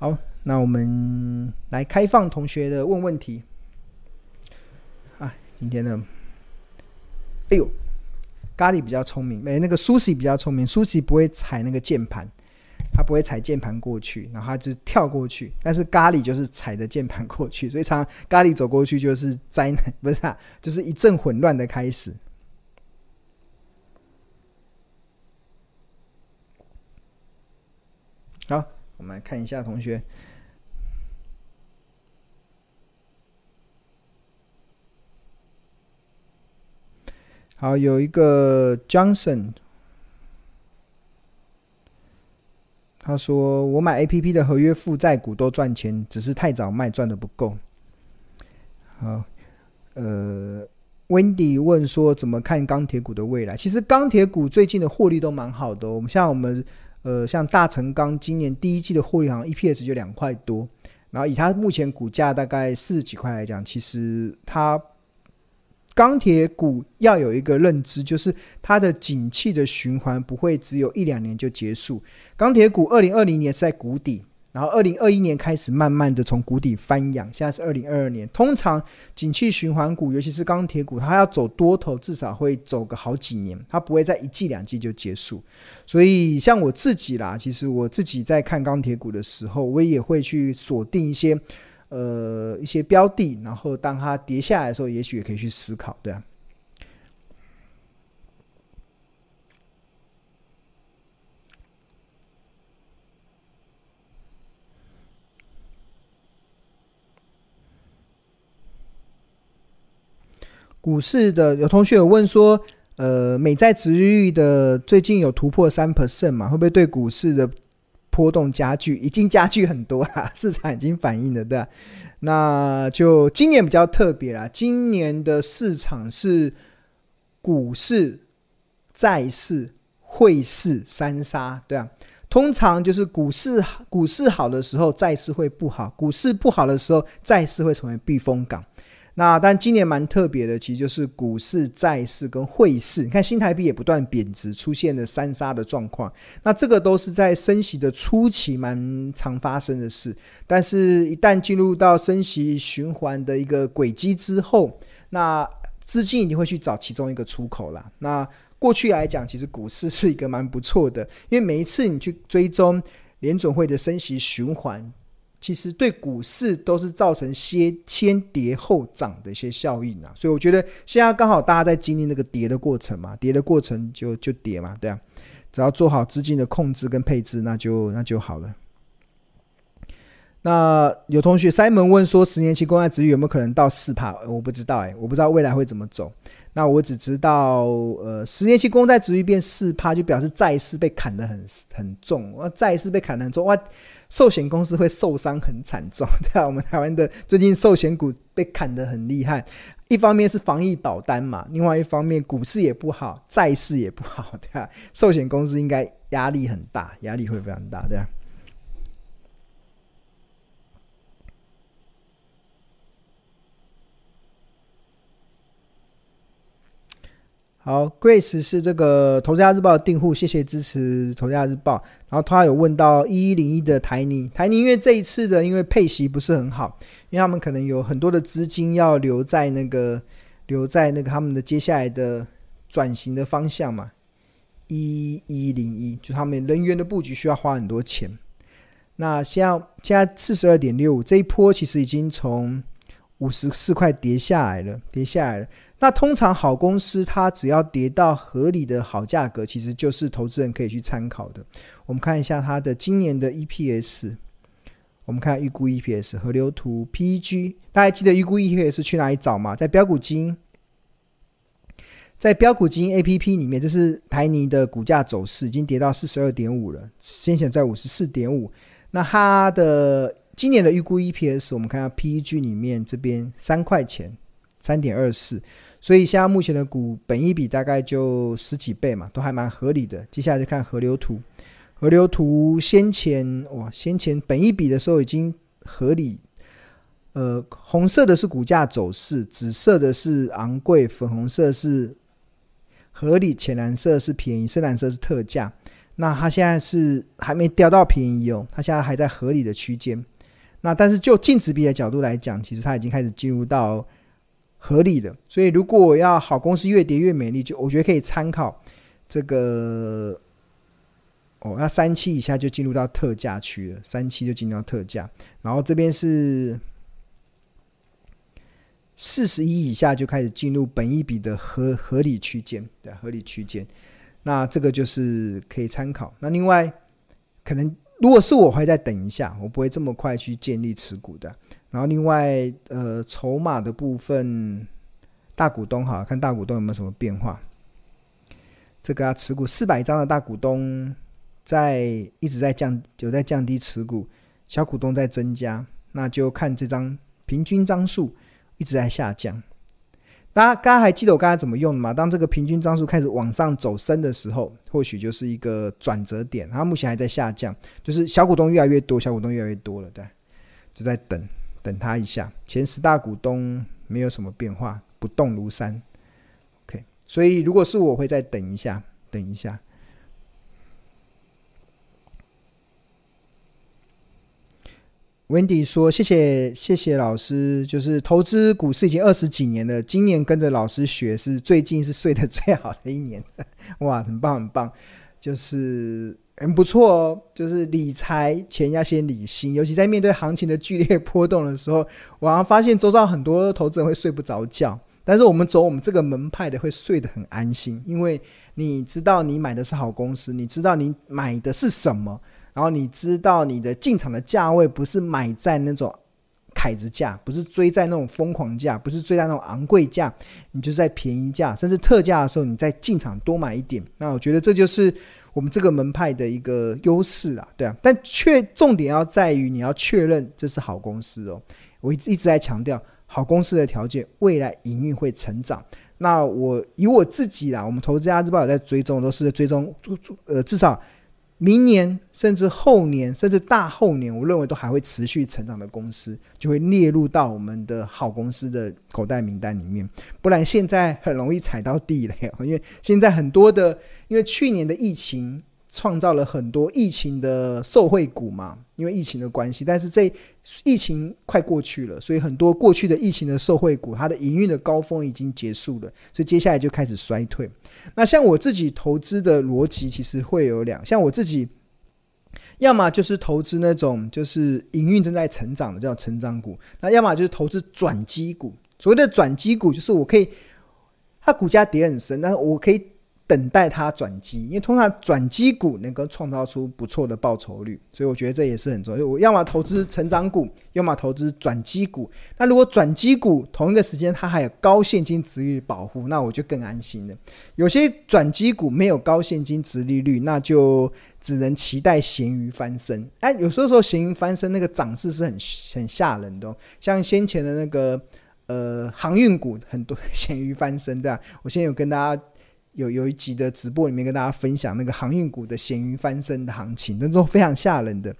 好，那我们来开放同学的问问题。啊，今天呢，哎呦，咖喱比较聪明，没那个苏西比较聪明，苏西不会踩那个键盘。他不会踩键盘过去，然后他就跳过去。但是咖喱就是踩着键盘过去，所以常常咖喱走过去就是灾难，不是啊，就是一阵混乱的开始。好，我们来看一下同学。好，有一个 Johnson。他说：“我买 APP 的合约负债股都赚钱，只是太早卖，赚的不够。”好，呃，Wendy 问说：“怎么看钢铁股的未来？”其实钢铁股最近的获利都蛮好的。我们像我们呃，像大成钢今年第一季的获利好像 EPS 就两块多，然后以它目前股价大概四十几块来讲，其实它。钢铁股要有一个认知，就是它的景气的循环不会只有一两年就结束。钢铁股二零二零年是在谷底，然后二零二一年开始慢慢的从谷底翻扬，现在是二零二二年。通常景气循环股，尤其是钢铁股，它要走多头，至少会走个好几年，它不会在一季两季就结束。所以像我自己啦，其实我自己在看钢铁股的时候，我也会去锁定一些。呃，一些标的，然后当它跌下来的时候，也许也可以去思考，对啊。股市的有同学有问说，呃，美债殖利率的最近有突破三 percent 嘛？会不会对股市的？波动加剧，已经加剧很多了，市场已经反映了，对吧？那就今年比较特别啦，今年的市场是股市、债市、汇市三杀，对啊。通常就是股市股市好的时候，债市会不好；股市不好的时候，债市会成为避风港。那但今年蛮特别的，其实就是股市、债市跟汇市。你看新台币也不断贬值，出现了三杀的状况。那这个都是在升息的初期蛮常发生的事。但是，一旦进入到升息循环的一个轨迹之后，那资金一定会去找其中一个出口啦。那过去来讲，其实股市是一个蛮不错的，因为每一次你去追踪联准会的升息循环。其实对股市都是造成些先跌后涨的一些效应啊，所以我觉得现在刚好大家在经历那个跌的过程嘛，跌的过程就就跌嘛，对啊，只要做好资金的控制跟配置，那就那就好了。那有同学 Simon 问说，十年期公债殖利率有没有可能到四趴？我不知道哎，我不知道未来会怎么走。那我只知道，呃，十年期公债殖率变四趴，就表示债市被砍得很很重，哇，债市被砍得很重，哇。寿险公司会受伤很惨重，对啊，我们台湾的最近寿险股被砍得很厉害，一方面是防疫保单嘛，另外一方面股市也不好，债市也不好，对啊，寿险公司应该压力很大，压力会非常大，对啊。好，Grace 是这个《投资家日报》的订户，谢谢支持《投资家日报》。然后他有问到一一零一的台泥，台泥因为这一次的因为配息不是很好，因为他们可能有很多的资金要留在那个留在那个他们的接下来的转型的方向嘛。一一零一就他们人员的布局需要花很多钱。那现在现在四十二点六五这一波其实已经从五十四块跌下来了，跌下来了。那通常好公司，它只要跌到合理的好价格，其实就是投资人可以去参考的。我们看一下它的今年的 EPS，我们看预估 EPS 河流图 PEG，大家记得预估 EPS 去哪里找吗？在标股金，在标股金 APP 里面，这是台泥的股价走势，已经跌到四十二点五了，先前在五十四点五。那它的今年的预估 EPS，我们看下 PEG 里面这边三块钱，三点二四。所以现在目前的股本一比大概就十几倍嘛，都还蛮合理的。接下来就看河流图，河流图先前哇，先前本一比的时候已经合理。呃，红色的是股价走势，紫色的是昂贵，粉红色是合理，浅蓝色是便宜，深蓝色是特价。那它现在是还没掉到便宜哦，它现在还在合理的区间。那但是就净值比的角度来讲，其实它已经开始进入到合理的。所以如果我要好公司越跌越美丽，就我觉得可以参考这个。哦，那三七以下就进入到特价区了，三七就进入到特价，然后这边是四十一以下就开始进入本一笔的合合理区间，对，合理区间。那这个就是可以参考。那另外，可能如果是我会再等一下，我不会这么快去建立持股的。然后另外，呃，筹码的部分，大股东哈，看大股东有没有什么变化。这个啊，持股四百张的大股东。在一直在降，有在降低持股，小股东在增加，那就看这张平均张数一直在下降。大家大家还记得我刚才怎么用的吗？当这个平均张数开始往上走升的时候，或许就是一个转折点。它目前还在下降，就是小股东越来越多，小股东越来越多了，对，就在等等它一下。前十大股东没有什么变化，不动如山。OK，所以如果是我会再等一下，等一下。Wendy 说：“谢谢谢谢老师，就是投资股市已经二十几年了，今年跟着老师学是最近是睡得最好的一年，哇，很棒很棒，就是很不错哦。就是理财前要先理心，尤其在面对行情的剧烈波动的时候，我好像发现周遭很多投资人会睡不着觉，但是我们走我们这个门派的会睡得很安心，因为你知道你买的是好公司，你知道你买的是什么。”然后你知道你的进场的价位不是买在那种凯子价，不是追在那种疯狂价，不是追在那种昂贵价，你就在便宜价甚至特价的时候，你再进场多买一点。那我觉得这就是我们这个门派的一个优势啊，对啊。但确重点要在于你要确认这是好公司哦。我一直一直在强调，好公司的条件，未来营运会成长。那我以我自己啦，我们投资家日报有在追踪，都是追踪，呃，至少。明年甚至后年甚至大后年，我认为都还会持续成长的公司，就会列入到我们的好公司的口袋名单里面。不然现在很容易踩到地雷，因为现在很多的，因为去年的疫情。创造了很多疫情的受惠股嘛，因为疫情的关系，但是这疫情快过去了，所以很多过去的疫情的受惠股，它的营运的高峰已经结束了，所以接下来就开始衰退。那像我自己投资的逻辑，其实会有两，像我自己，要么就是投资那种就是营运正在成长的叫成长股，那要么就是投资转机股。所谓的转机股，就是我可以，它股价跌很深，但是我可以。等待它转机，因为通常转机股能够创造出不错的报酬率，所以我觉得这也是很重要。我要么投资成长股，要么投资转机股。那如果转机股同一个时间它还有高现金殖利率保护，那我就更安心了。有些转机股没有高现金殖利率，那就只能期待咸鱼翻身。哎，有时候说咸鱼翻身那个涨势是很很吓人的，像先前的那个呃航运股很多 咸鱼翻身，对吧？我现在有跟大家。有有一集的直播里面跟大家分享那个航运股的咸鱼翻身的行情，那都非常吓人的。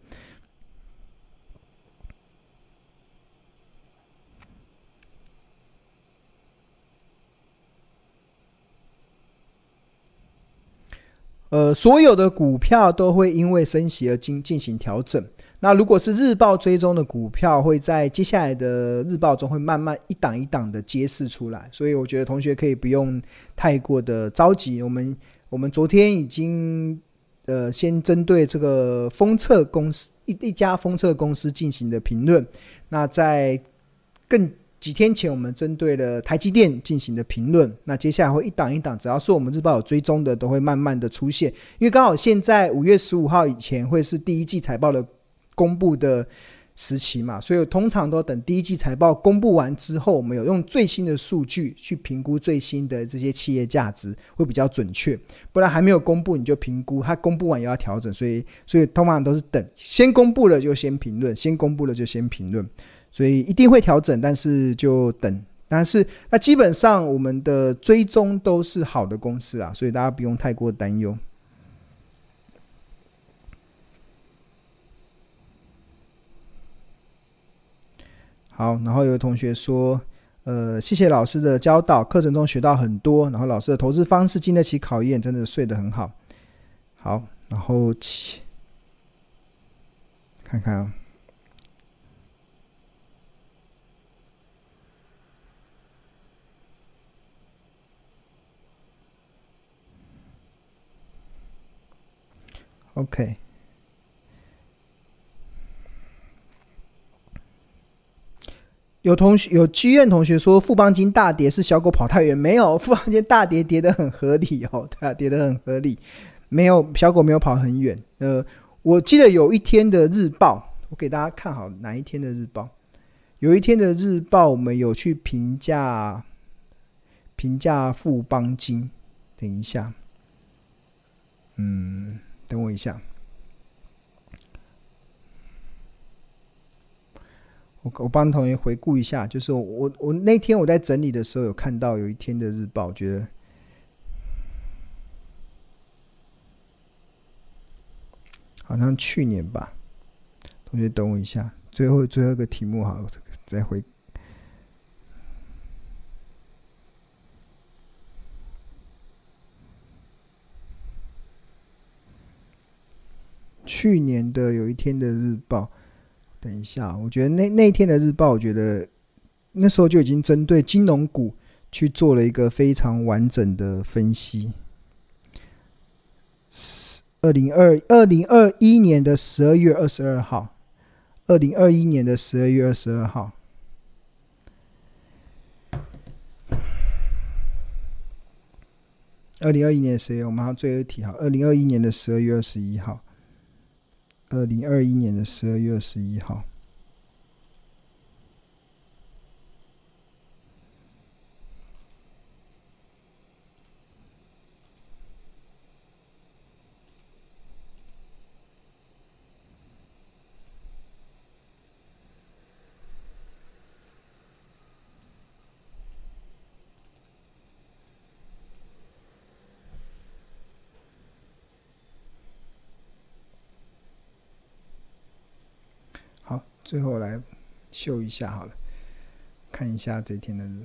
呃，所有的股票都会因为升息而进进行调整。那如果是日报追踪的股票，会在接下来的日报中会慢慢一档一档的揭示出来，所以我觉得同学可以不用太过的着急。我们我们昨天已经呃先针对这个封测公司一一家封测公司进行的评论，那在更几天前我们针对了台积电进行的评论，那接下来会一档一档，只要是我们日报有追踪的，都会慢慢的出现，因为刚好现在五月十五号以前会是第一季财报的。公布的时期嘛，所以通常都等第一季财报公布完之后，我们有用最新的数据去评估最新的这些企业价值，会比较准确。不然还没有公布你就评估，它公布完也要调整，所以所以通常都是等先公布了就先评论，先公布了就先评论，所以一定会调整，但是就等。但是那基本上我们的追踪都是好的公司啊，所以大家不用太过担忧。好，然后有同学说，呃，谢谢老师的教导，课程中学到很多，然后老师的投资方式经得起考验，真的睡得很好。好，然后起看看啊。OK，有同学有剧院同学说富邦金大跌是小狗跑太远，没有 富邦金大跌跌得很合理哦，对啊，跌得很合理，没有小狗没有跑很远。呃，我记得有一天的日报，我给大家看好哪一天的日报？有一天的日报，我们有去评价评价富邦金。等一下，嗯。等我一下，我我帮同学回顾一下，就是我我，我那天我在整理的时候有看到有一天的日报，我觉得好像去年吧。同学等我一下，最后最后一个题目好，再回。去年的有一天的日报，等一下，我觉得那那天的日报，我觉得那时候就已经针对金融股去做了一个非常完整的分析。二零二二零二一年的十二月二十二号，二零二一年的十二月二十二号，二零二一年十月，我们还有最后一题哈，二零二一年的十二月二十一号。二零二一年的十二月二十一号。好最后来秀一下好了，看一下这天的日。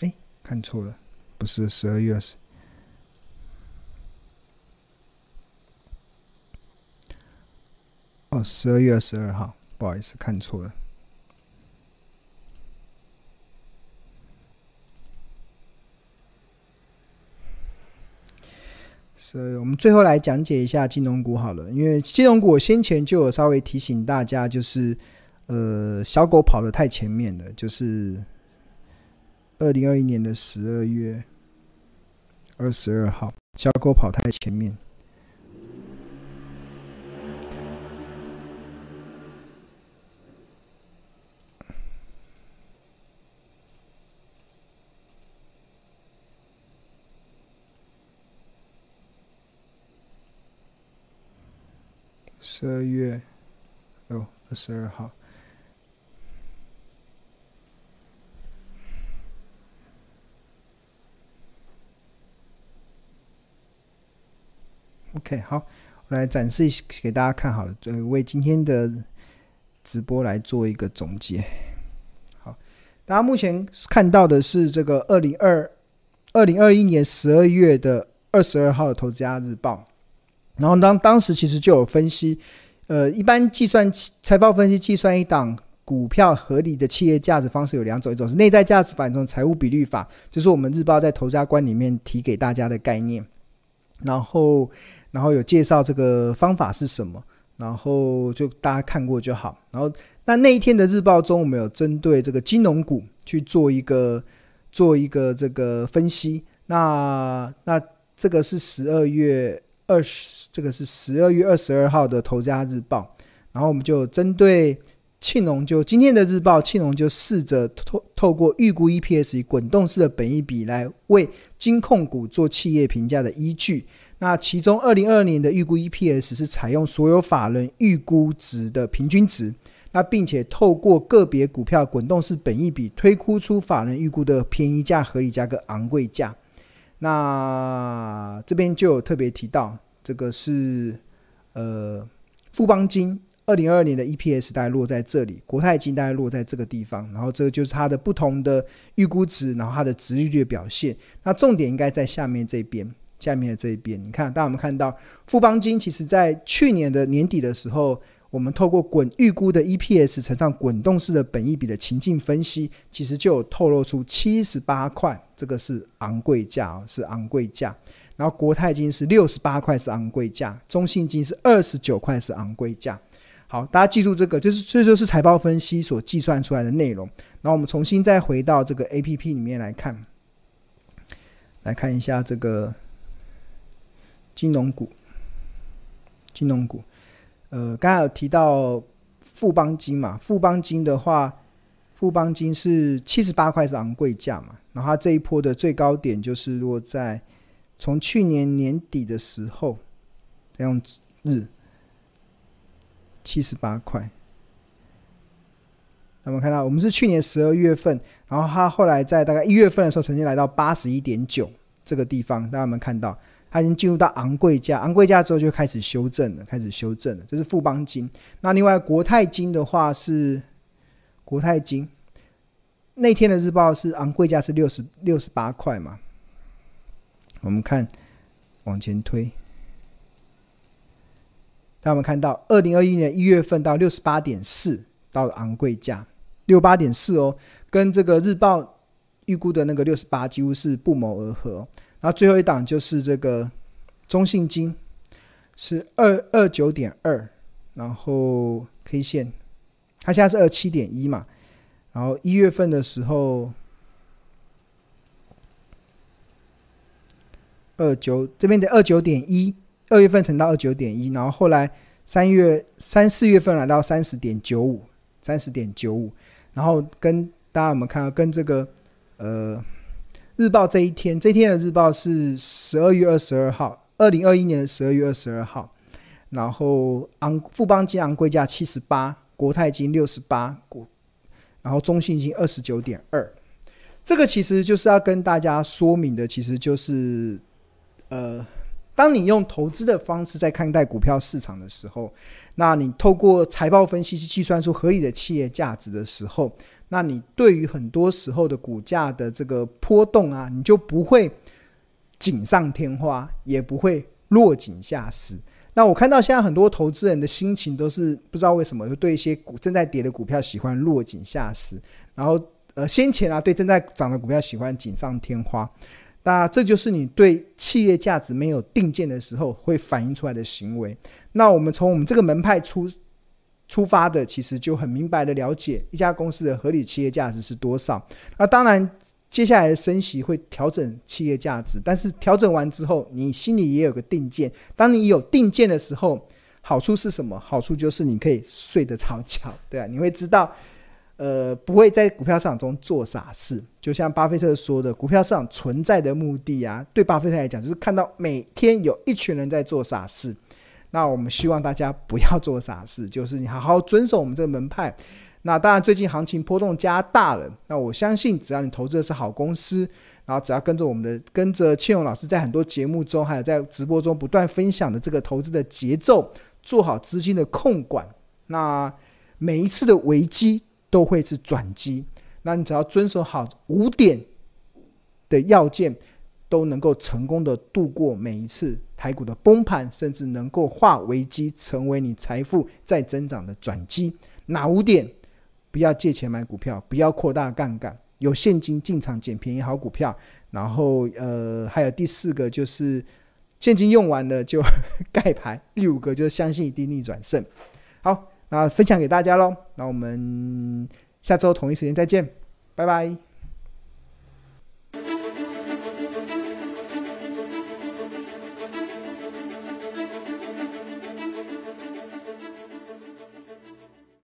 哎，看错了，不是十二月二十。哦，十二月二十二号，不好意思，看错了。所以我们最后来讲解一下金融股好了，因为金融股我先前就有稍微提醒大家，就是呃小狗跑得太前面了，就是二零二一年的十二月二十二号，小狗跑太前面。十二月哦，二十二号。OK，好，我来展示给大家看好了，呃，为今天的直播来做一个总结。好，大家目前看到的是这个二零二二零二一年十二月的二十二号的《投资家日报》。然后当当时其实就有分析，呃，一般计算财报分析计算一档股票合理的企业价值方式有两种，一种是内在价值法，一种财务比率法，就是我们日报在投家观里面提给大家的概念。然后，然后有介绍这个方法是什么，然后就大家看过就好。然后那那一天的日报中，我们有针对这个金融股去做一个做一个这个分析。那那这个是十二月。二十，这个是十二月二十二号的《投资家日报》，然后我们就针对庆农，就今天的日报，庆农就试着透透过预估 EPS 以滚动式的本益比来为金控股做企业评价的依据。那其中二零二二年的预估 EPS 是采用所有法人预估值的平均值，那并且透过个别股票滚动式本益比推估出法人预估的便宜价、合理价跟昂贵价。那这边就有特别提到，这个是呃富邦金二零二二年的 EPS 大概落在这里，国泰金大概落在这个地方，然后这个就是它的不同的预估值，然后它的殖利率的表现。那重点应该在下面这边，下面的这一边，你看，大家有没有看到富邦金？其实在去年的年底的时候，我们透过滚预估的 EPS 乘上滚动式的本益比的情境分析，其实就有透露出七十八块，这个是昂贵价哦，是昂贵价。然后国泰金是六十八块，是昂贵价；中信金是二十九块，是昂贵价。好，大家记住这个，就是这就是财报分析所计算出来的内容。然后我们重新再回到这个 APP 里面来看，来看一下这个。金融股，金融股，呃，刚才有提到富邦金嘛？富邦金的话，富邦金是七十八块是昂贵价嘛？然后它这一波的最高点就是落在从去年年底的时候这样子日七十八块。那么看到我们是去年十二月份，然后它后来在大概一月份的时候曾经来到八十一点九这个地方，大家有没有看到？它已经进入到昂贵价，昂贵价之后就开始修正了，开始修正了。这是富邦金。那另外国泰金的话是国泰金，那天的日报是昂贵价是六十六十八块嘛？我们看往前推，大家有没有看到二零二一年一月份到六十八点四到了昂贵价六八点四哦，跟这个日报预估的那个六十八几乎是不谋而合。然后最后一档就是这个中信金，是二二九点二，然后 K 线，它现在是二七点一嘛，然后一月份的时候二九这边的二九点一，二月份乘到二九点一，然后后来三月三四月份来到三十点九五，三十点九五，然后跟大家有没有看到跟这个呃。日报这一天，这一天的日报是十二月二十二号，二零二一年的十二月二十二号。然后昂富邦金昂贵价七十八，国泰金六十八，国然后中信金二十九点二。这个其实就是要跟大家说明的，其实就是呃，当你用投资的方式在看待股票市场的时候，那你透过财报分析去计算出合理的企业价值的时候。那你对于很多时候的股价的这个波动啊，你就不会锦上添花，也不会落井下石。那我看到现在很多投资人的心情都是不知道为什么，就对一些股正在跌的股票喜欢落井下石，然后呃先前啊对正在涨的股票喜欢锦上添花。那这就是你对企业价值没有定见的时候会反映出来的行为。那我们从我们这个门派出。出发的其实就很明白的了解一家公司的合理企业价值是多少。那当然，接下来的升息会调整企业价值，但是调整完之后，你心里也有个定见。当你有定见的时候，好处是什么？好处就是你可以睡得着觉，对啊，你会知道，呃，不会在股票市场中做傻事。就像巴菲特说的，股票市场存在的目的啊，对巴菲特来讲，就是看到每天有一群人在做傻事。那我们希望大家不要做傻事，就是你好好遵守我们这个门派。那当然，最近行情波动加大了。那我相信，只要你投资的是好公司，然后只要跟着我们的，跟着庆荣老师在很多节目中，还有在直播中不断分享的这个投资的节奏，做好资金的控管，那每一次的危机都会是转机。那你只要遵守好五点的要件。都能够成功的度过每一次台股的崩盘，甚至能够化危机成为你财富再增长的转机。哪五点？不要借钱买股票，不要扩大杠杆，有现金进场捡便宜好股票。然后呃，还有第四个就是现金用完了就 盖牌。第五个就是相信一定逆转胜。好，那分享给大家喽。那我们下周同一时间再见，拜拜。